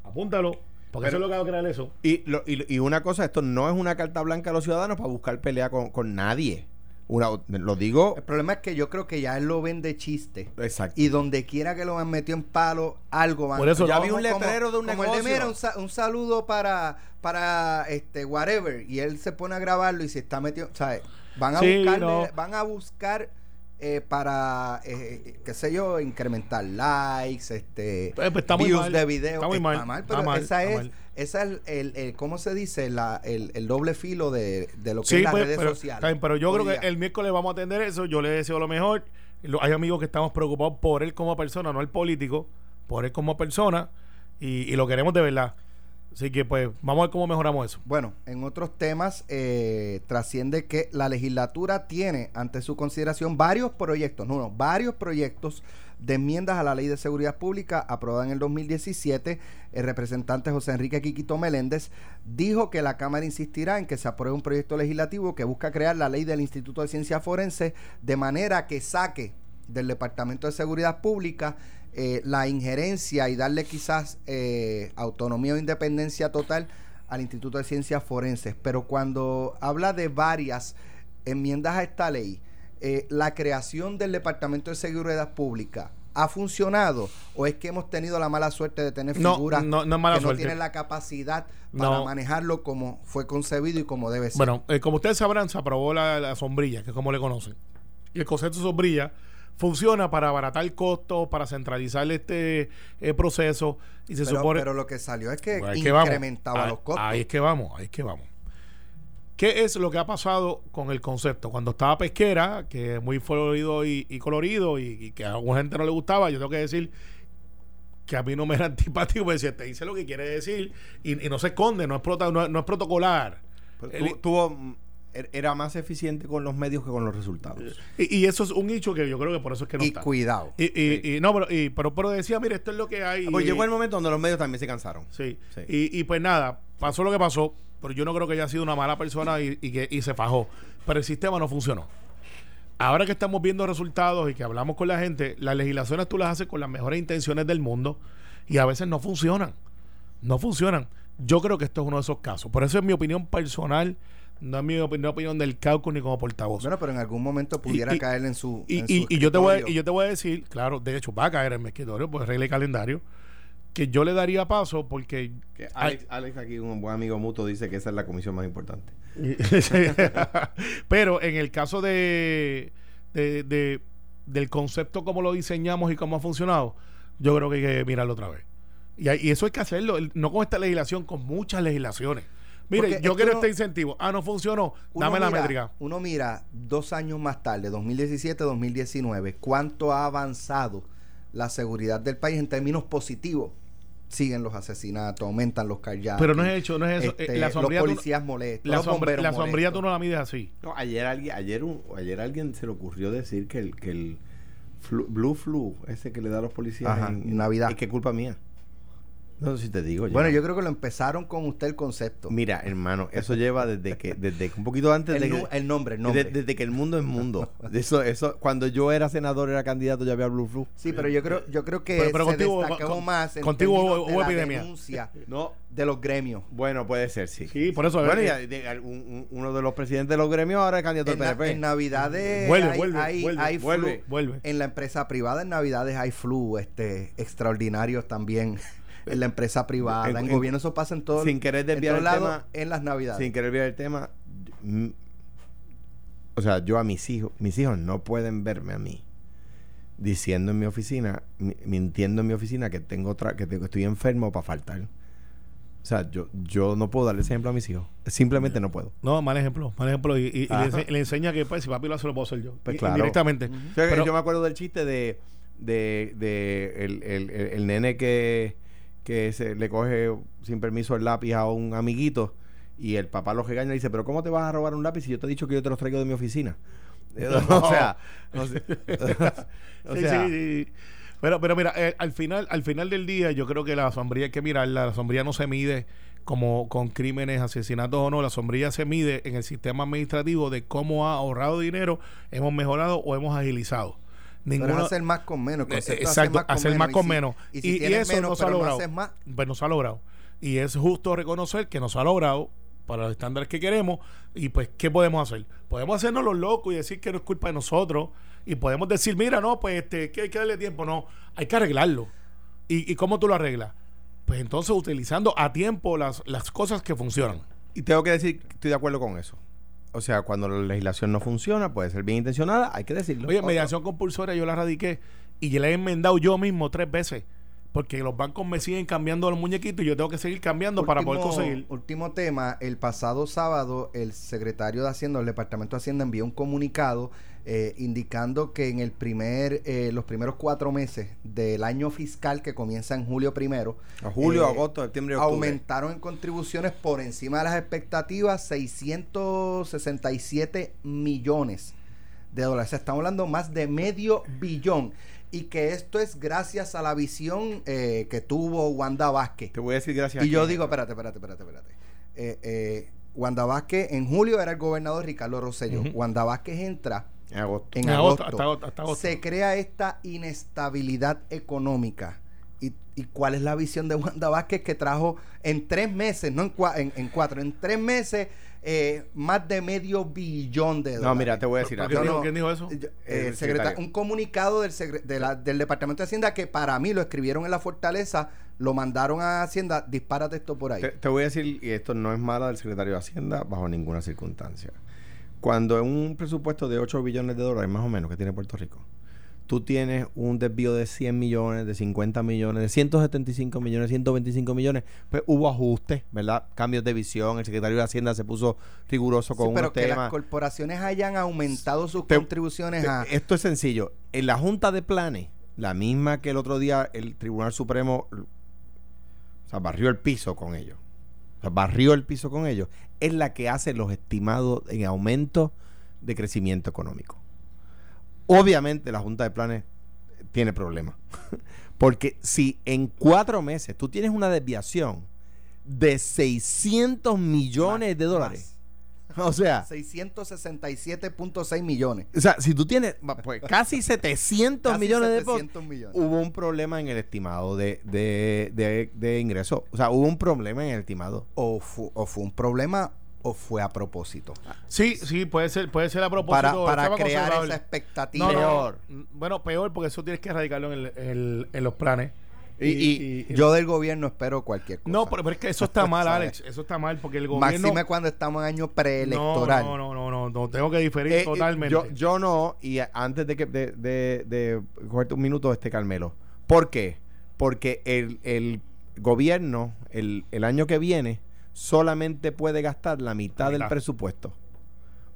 Apúntalo, porque Pero- eso es lo que va a crear eso. Y, lo- y, y una cosa, esto no es una carta blanca a los ciudadanos para buscar pelea con, con nadie. Una, lo digo El problema es que yo creo que ya él lo ven de chiste. exacto. Y donde quiera que lo han metido en palo, algo van Por eso- Ya vi un como- letrero de un como el negocio. mira, un, sa- un saludo para, para este whatever. Y él se pone a grabarlo y se está metido. ¿sabes? Van a Sí, buscarle- no. van a buscar eh, para, eh, qué sé yo, incrementar likes, este, Pues, pues, está muy views mal. de video. Está muy mal, está pero mal, esa está es, mal. esa es el, el- ¿cómo se dice? La, el, el doble filo de, de lo que Sí, es las pues, redes pero, sociales. está pero yo creo que el miércoles vamos a atender eso. Yo le deseo lo mejor. Hay amigos que estamos preocupados por él como persona, no el político, por él como persona, y, y lo queremos de verdad. Así que, pues, vamos a ver cómo mejoramos eso. Bueno, en otros temas eh, trasciende que la legislatura tiene ante su consideración varios proyectos, no, no, varios proyectos de enmiendas a la Ley de Seguridad Pública aprobada en el 2017. El representante José Enrique Quiquito Meléndez dijo que la Cámara insistirá en que se apruebe un proyecto legislativo que busca crear la ley del Instituto de Ciencia Forense de manera que saque del Departamento de Seguridad Pública eh, la injerencia y darle quizás eh, autonomía o independencia total al Instituto de Ciencias Forenses. Pero cuando habla de varias enmiendas a esta ley, eh, la creación del Departamento de Seguridad Pública ha funcionado o es que hemos tenido la mala suerte de tener No, figuras no, mala que no suerte. tienen la capacidad para manejarlo como fue concebido y como debe ser? Bueno, eh, como ustedes sabrán, se aprobó la, la sombrilla, que es como le conocen. Y el concepto de sombrilla funciona para abaratar costos, para centralizar este eh, proceso. Y se pero, supone. pero lo que salió es que Pues que incrementaba Ahí- los costos. Ahí es que vamos, ahí es que vamos. ¿Qué es lo que ha pasado con el concepto? Cuando estaba pesquera, que es muy florido y, y colorido y, y que a alguna gente no le gustaba, yo tengo que decir que a mí no me era antipático, porque si te dice lo que quiere decir y, y no se esconde, no es, prota- no, no es protocolar. Pero El- tu- tuvo, era más eficiente con los medios que con los resultados. y, y eso es un hecho que yo creo que por eso es que no y está. cuidado. Y, y- y no, pero, y- pero, pero decía, mire, esto es lo que hay. Pues y- llegó el momento donde los medios también se cansaron. Sí. Sí. Y, y pues nada, pasó lo que pasó, pero yo no creo que haya sido una mala persona y, y que y se fajó. Pero el sistema no funcionó. Ahora que estamos viendo resultados y que hablamos con la gente, las legislaciones tú las haces con las mejores intenciones del mundo y a veces no funcionan. No funcionan. Yo creo que esto es uno de esos casos. Por eso es mi opinión personal, no es mi opinión, opinión del caucus ni como portavoz. Bueno, pero en algún momento pudiera y- caer en su. Y, en y- su y yo te voy a, y yo te voy a decir, claro, de hecho va a caer en mi escritorio, pues regla y calendario, que yo le daría paso porque Que hay- Alex, Alex aquí, un buen amigo mutuo, dice que esa es la comisión más importante. Pero en el caso de, de- de- del concepto como lo diseñamos y cómo ha funcionado, yo creo que hay que mirarlo otra vez. Y, hay- y eso hay que hacerlo, el- no con esta legislación, con muchas legislaciones. Mire, Porque yo quiero uno- este incentivo. Ah, no funcionó. Dame la métrica. Uno mira dos años más tarde, 2017-2019, cuánto ha avanzado la seguridad del país en términos positivos. Siguen los asesinatos, aumentan los carjackings. Pero no es hecho, no es eso. este, Eh, la los sombrilla tú policías molestos, La, los sombra- la sombrilla tú molestos. no la mides así. No, ayer alguien, ayer, un, ayer alguien se le ocurrió decir que el, que el flu- Blue Flu, ese que le da a los policías Ajá, en, en Navidad. es que culpa mía. No sé si te digo. Bueno, yo creo que lo empezaron con usted el concepto. Mira, hermano, eso lleva desde que, desde que un poquito antes el, de que, el nombre, el nombre. de- desde que el mundo es mundo. Eso, eso, cuando yo era senador, era candidato, ya había Blue Flu. sí, pero yo creo, yo creo que Pero- pero se contigo- destacó con- más en contigo hubo- de la epidemia. denuncia No, de los gremios. bueno, puede ser, sí. Sí, por eso. Bueno, eh, y a- de- un- un- uno de los presidentes de los gremios ahora es candidato En, del PNP. en Navidades Vuelve, hay, vuelve, hay- vuelve, hay vuelve. flu. Vuelve. En la empresa privada en Navidades hay flu este, extraordinarios también. En la empresa privada, en, En- en- gobierno, eso pasa en todo sin querer en desviar el tema, en las Navidades. sin querer ver el tema, mm, o sea, yo a mis hijos, mis hijos no pueden verme a mí diciendo en mi oficina, mi- mintiendo en mi oficina que tengo otra, que tengo- estoy enfermo para faltar. O sea, yo, yo no puedo darle ese ejemplo a mis hijos. Simplemente no puedo. No, mal ejemplo, mal ejemplo. Y, y- y le, Ajá. ense- le enseña que pues, si papi lo hace, lo puedo hacer yo. Pues Y- claro. Directamente. O sea, que Pero- yo me acuerdo del chiste de, de, de el, el- el- el nene que, que se le coge sin permiso el lápiz a un amiguito y el papá lo regaña y dice, pero ¿cómo te vas a robar un lápiz si yo te he dicho que yo te los traigo de mi oficina? o sea, o sea, o Sí, sea, sí, sí. Pero, pero mira, eh, al final, al final del día, yo creo que la sombrilla hay que mirarla. La sombrilla no se mide como con crímenes, asesinatos o no. La sombrilla se mide en el sistema administrativo de cómo ha ahorrado dinero, hemos mejorado o hemos agilizado. Pero es Ninguna, hacer más con menos. el Exacto, hacer más con menos. Y, si y eso menos, no se ha pero no logrado. más, Pues no se ha logrado. Y es justo reconocer que no se ha logrado para los estándares que queremos. Y pues, ¿qué podemos hacer? Podemos hacernos los locos y decir que no es culpa de nosotros. Y podemos decir, mira, no, pues este, que hay que darle tiempo. No, hay que arreglarlo. ¿Y, y cómo tú lo arreglas? Pues entonces utilizando a tiempo las, las cosas que funcionan. y tengo que decir que estoy de acuerdo con eso. O sea, cuando la legislación no funciona, puede ser bien intencionada, hay que decirlo. Oye, mediación compulsoria yo la radiqué y yo la he enmendado yo mismo tres veces. Porque los bancos me siguen cambiando los muñequitos y yo tengo que seguir cambiando para poder conseguir. Último tema, el pasado sábado el secretario de Hacienda, el Departamento de Hacienda envió un comunicado eh, indicando que en el primer, eh, los primeros cuatro meses del año fiscal que comienza en julio primero, A julio, eh, agosto, septiembre octubre. aumentaron en contribuciones por encima de las expectativas 667 millones de dólares. O sea, estamos hablando más de medio billón. Y que esto es gracias a la visión eh, que tuvo Wanda Vázquez. Te voy a decir gracias Y a yo quién. digo, espérate, espérate, espérate, espérate. Eh, eh, Wanda Vázquez, en julio era el gobernador Ricardo Rosselló. Ujú. Wanda Vázquez entra En agosto. en En agosto, agosto. hasta agosto, hasta agosto. Se crea esta inestabilidad económica. ¿Y, y cuál es la visión de Wanda Vázquez que trajo en tres meses, no en, cua- en, en cuatro, en tres meses, eh, más de medio billón de dólares? No, mira, te voy a decir ¿Pero algo. ¿Quién, No, dijo, no. quién dijo eso? Yo- eh, secreta- secretario. un comunicado del, secre- de la- del Departamento de Hacienda que para mí lo escribieron en la Fortaleza, lo mandaron a Hacienda, dispárate esto por ahí. Te, te voy a decir, y esto no es mala del secretario de Hacienda bajo ninguna circunstancia. Cuando en un presupuesto de 8 billones de dólares, más o menos, que tiene Puerto Rico, tú tienes un desvío de 100 millones, de 50 millones, de 175 millones, 125 millones, pues hubo ajustes, ¿verdad? Cambios de visión, el secretario de Hacienda se puso riguroso Sí, con pero unos que las corporaciones hayan aumentado sus Te- contribuciones Te- a... Esto es sencillo. En la Junta de Planes, la misma que el otro día el Tribunal Supremo o sea, barrió el piso con ellos. O sea, barrió el piso con ellos. Es la que hace los estimados en aumento de crecimiento económico. Obviamente la Junta de Planes tiene problemas. Porque si en cuatro meses tú tienes una desviación de 600 millones de dólares. O sea, 667.6 millones. o sea, si tú tienes pues, casi 700 Casi millones de pesos, 700 millones. hubo un problema en el estimado de, de, de, de ingreso. O sea, hubo un problema en el estimado. O, fu- o fue un problema o fue a propósito. Sí, sí, puede ser, puede ser a propósito. Para, para crear esa expectativa. No, no, Peor. no. Bueno, peor porque eso tienes que erradicarlo en, el- el- en los planes. Y- y- Yo del gobierno espero cualquier cosa. no, pero, pero es que eso está mal, ¿Sabes? Alex. Eso está mal porque el gobierno. Máxime cuando estamos en año preelectoral. no, no, no, no, no, tengo que diferir Eh, eh, totalmente. yo, yo no, y antes de que de, de, de cogerte un minuto, este Carmelo. ¿Por qué? Porque el, el gobierno, el, el año que viene, solamente puede gastar la mitad del presupuesto.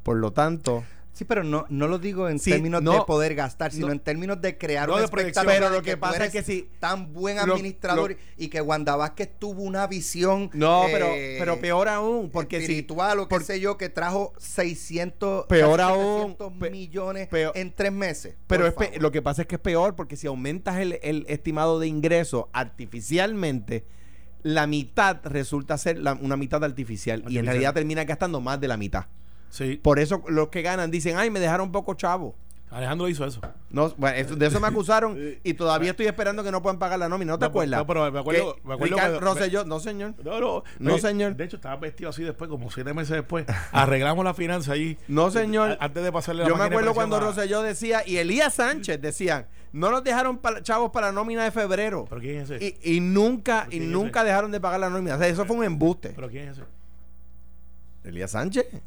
Por lo tanto, Sí, pero no, no lo digo en Sí, términos no, de poder gastar, sino no. en términos de crear No, proyección. expectativa Pero lo que pasa es que si- tan buen administrador lo- y que Wanda Vázquez tuvo una visión no, eh, pero, pero peor aún, porque si espiritual o qué por- sé yo que trajo 600 Peor aún, 700 pe- millones peor- en tres meses. Pero es pe- lo que pasa es que es peor porque si aumentas el, el estimado de ingreso artificialmente, la mitad resulta ser la- una mitad artificial, y en realidad termina gastando más de la mitad. Sí, Por eso los que ganan dicen, ay, me dejaron poco chavo. Alejandro hizo eso. No, bueno, eso- de eso me acusaron y todavía estoy esperando que no puedan pagar la nómina. ¿No te pero- acuerdas? no, pero me acuerdo- Que me acuerdo Ricardo que- Rosselló- no señor. No, no, No, eh, señor. De hecho, estaba vestido así después, como siete meses después. Arreglamos la finanza allí. No, señor. A- Antes de pasarle la Yo me máquina de acuerdo cuando a- Rosselló decía y Elías Sánchez decían, no nos dejaron pa- chavos para la nómina de febrero. ¿Pero quién es ese? Y, y nunca, ¿Pero y quién es no dejaron de pagar la nómina. O sea, eso fue un embuste. ¿Pero quién es ese? Elías Sánchez. Sí,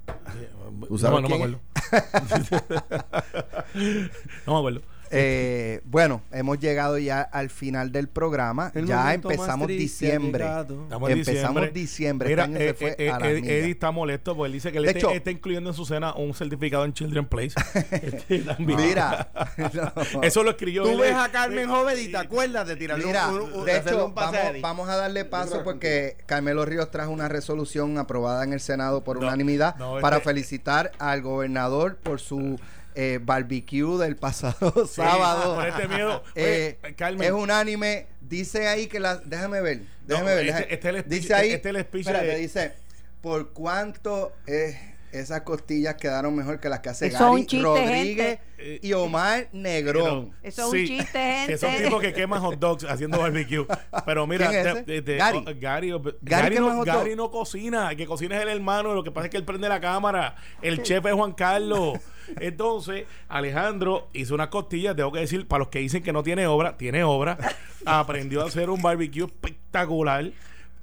¿Tú sabes no, no me acuerdo. no me acuerdo. Eh, bueno, hemos llegado ya al final del programa. El ya empezamos diciembre. Estamos en Empezamos diciembre. diciembre. Mira, este año se fue eh, a las millas. Eddie está molesto porque él dice que él está, incluyendo en su cena un certificado en Children Place. Este. Mira, no. Eso lo escribió Tú él, ves a Carmen Joven y te acuerdas de tirarle Mira, un, un- un- de hecho, un pase a vamos, a darle paso porque Carmelo Ríos trajo una resolución aprobada en el Senado por No, unanimidad no, para este- felicitar al gobernador por su eh, barbecue del pasado Sí, sábado. Por este miedo. Eh, Oye, Carmen. es unánime. Dice ahí que la. Déjame ver. No, Déjame ver. este- déjame- este es el speech- dice ahí. este es el espérate, de- dice. ¿Por cuánto eh, esas costillas quedaron mejor que las que hace Eso un Gary chiste, Rodríguez gente. y Omar Negrón? Eso es un chiste, gente. Que son tipos que queman hot dogs haciendo barbecue. Pero mira, ¿Quién es de- ese? de- de- Gary. oh, Gary, oh, Gary Gary quema no. Gary no cocina. El que cocina es el hermano. Lo que pasa es que él prende la cámara. El chef es Juan Carlos. Entonces, Alejandro hizo unas costillas. Tengo que decir, para los que dicen que no tiene obra, tiene obra. Aprendió a hacer un barbecue espectacular.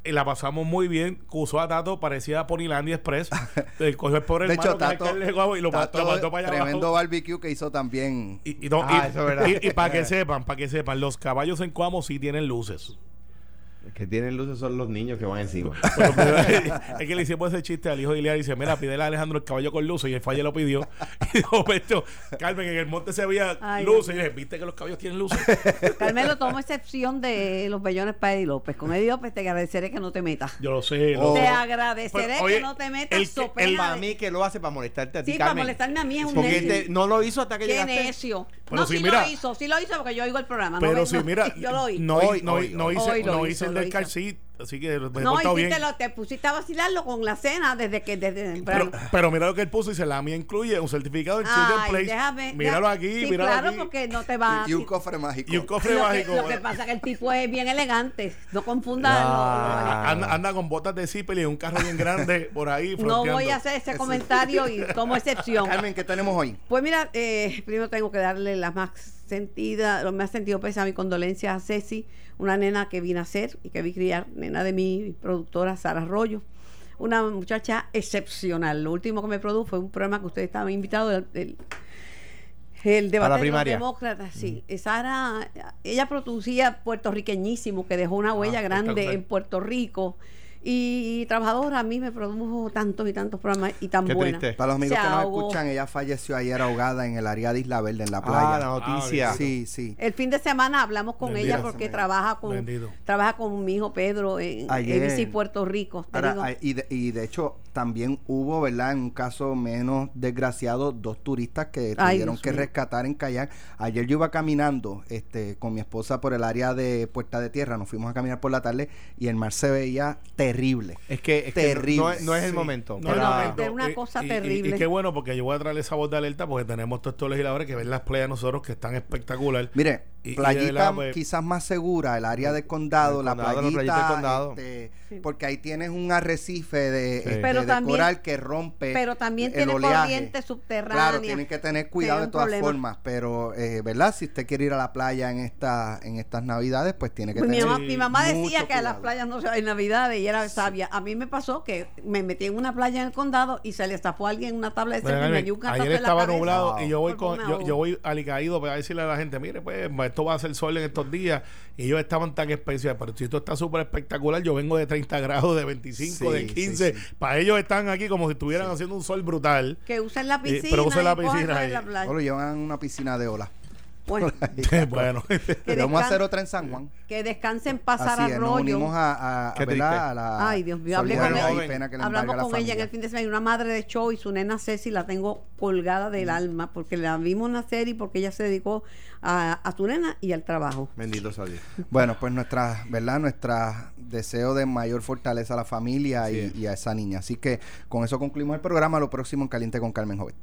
eh, la pasamos muy bien. Usó a Tato, parecía Ponylandia Express. Eh, cogió el pobre De hermano hecho, que es Tato, el guagua y lo, Tato, lo mandó para allá tremendo abajo. barbecue que hizo también. Y, y no, Ah, y- eso es verdad. y- y para que sepan, para que sepan, los caballos en Cuamo sí tienen luces. Que tienen luces son los niños que van encima. Pero, pero, es que le hicimos ese chiste al hijo de Ileana y dice, mira, pídele a Alejandro el caballo con luces y el falle lo pidió. Y de momento, Carmen, en el monte se veía Ay, luces. Y yo dije, ¿viste que los caballos tienen luces? Carmelo, tomo excepción de los bellones para Eddie López. Con Eddie López te agradeceré que no te metas. Yo lo sé. Oh. lo- Te agradeceré Pero, oye, que no te metas el so el- para de- mí que lo hace para molestarte a ti, Sí, para Carmen. molestarme a mí es un Porque necio. no lo hizo hasta que Qué llegaste. necio. Pero no, si sí mira- lo hizo, sí lo hizo porque yo oigo el programa. no Pero ve- si no- mira, yo lo oí. no, Hoy, no, hoy, no hice, Hoy lo no hizo, hice el car seat, así que me he no, portado hiciste bien. lo, te pusiste a vacilarlo con la cena desde que desde temprano. Pero, pero mira lo que él puso, dice, la mía incluye un certificado del Children's Place. déjame. Míralo aquí, sí, míralo claro, aquí. porque no te va Y un cofre mágico. Y un cofre lo, que, mágico. lo que pasa es que el tipo es bien elegante. No confundas. Ah. Anda, anda con botas de zipper y un carro bien grande por ahí. no voy a hacer ese comentario y tomo excepción. Carmen, ¿qué tenemos hoy? Pues mira, eh, primero tengo que darle la más sentida, lo más sentido pesa mi condolencia a Ceci, una nena que vine a ser y que vi criar, nena de mi productora Sara Arroyo, una muchacha excepcional. Lo último que me produjo fue un programa que ustedes estaban invitados, el, el, debate de los demócratas. Sí, Sara, ella producía puertorriqueñísimo, que dejó una huella grande espectacular. en Puerto Rico. Y, trabajadora a mí me produjo tantos y tantos programas y tan Qué buena. triste. Para los amigos Se que nos ahogó. escuchan, ella falleció ayer ahogada en el área de Isla Verde, en la playa. Ah, la noticia. Sí, sí. El fin de semana hablamos con Bendito. ella porque trabaja con Bendito. trabaja con mi hijo Pedro en Ayer. ABC Puerto Rico. Te Ahora, y, de, y de hecho, también hubo, ¿verdad? En un caso menos desgraciado, dos turistas que Ay, tuvieron Dios que mío. rescatar en kayak. Ayer yo iba caminando este, con mi esposa por el área de Puerta de Tierra. Nos fuimos a caminar por la tarde y el mar se veía terrible. Es que, es que no- Terrible. no, es- no es el Sí. momento. No, era una y- cosa y- y- terrible. Y, qué bueno, porque yo voy a traer esa voz de alerta porque tenemos todos estos legisladores que ven las playas de nosotros que están espectacular. Mire, Y- y de playita pues, quizás más segura, el área del condado, El la condado, la playita, playita del condado. este, Sí. porque ahí tienes un arrecife de, este, Pero de también- coral que rompe pero también el tiene oleaje. corriente subterránea. Claro, tienen que tener cuidado de todas problema. formas, pero eh, ¿verdad? Si usted quiere ir a la playa en esta en estas Navidades, pues tiene que Pues mi, tener mamá, mi mamá decía que a las playas no se va en Navidad y era sabia. A mí me pasó que me metí en una playa en el condado y se le estafó a alguien una tabla de Bueno, me ayer en la estaba cabeza. nublado Wow. y yo voy con yo, yo voy alicaído para decirle a la gente, mire, pues esto va a ser sol en estos días y ellos estaban tan especiales, pero si esto está súper espectacular, yo vengo de 30 grados, de 25, Sí, de 15, sí, sí. para ellos están aquí como si estuvieran haciendo un sol brutal. Que usen la Eh, piscina. pero usen la y piscina en ahí. la. O lo llevan a una piscina de olas. Bueno, bueno, que, Vamos a hacer otra en San Juan. que descansen pasar Así es, nos arroyo. unimos a, a, a, la Ay, Dios mío, hablé con ella. y pena que le Hablamos con ella en el fin de semana, una madre de show y su nena Ceci la tengo colgada del alma porque la vimos nacer y porque ella se dedicó a, a su nena y al trabajo. Bendito sea Dios. Bueno, pues nuestra, ¿verdad? Nuestra deseo de mayor fortaleza a la familia y, a esa niña. Así que con eso concluimos el programa. Lo próximo en Caliente con Carmen Jovet.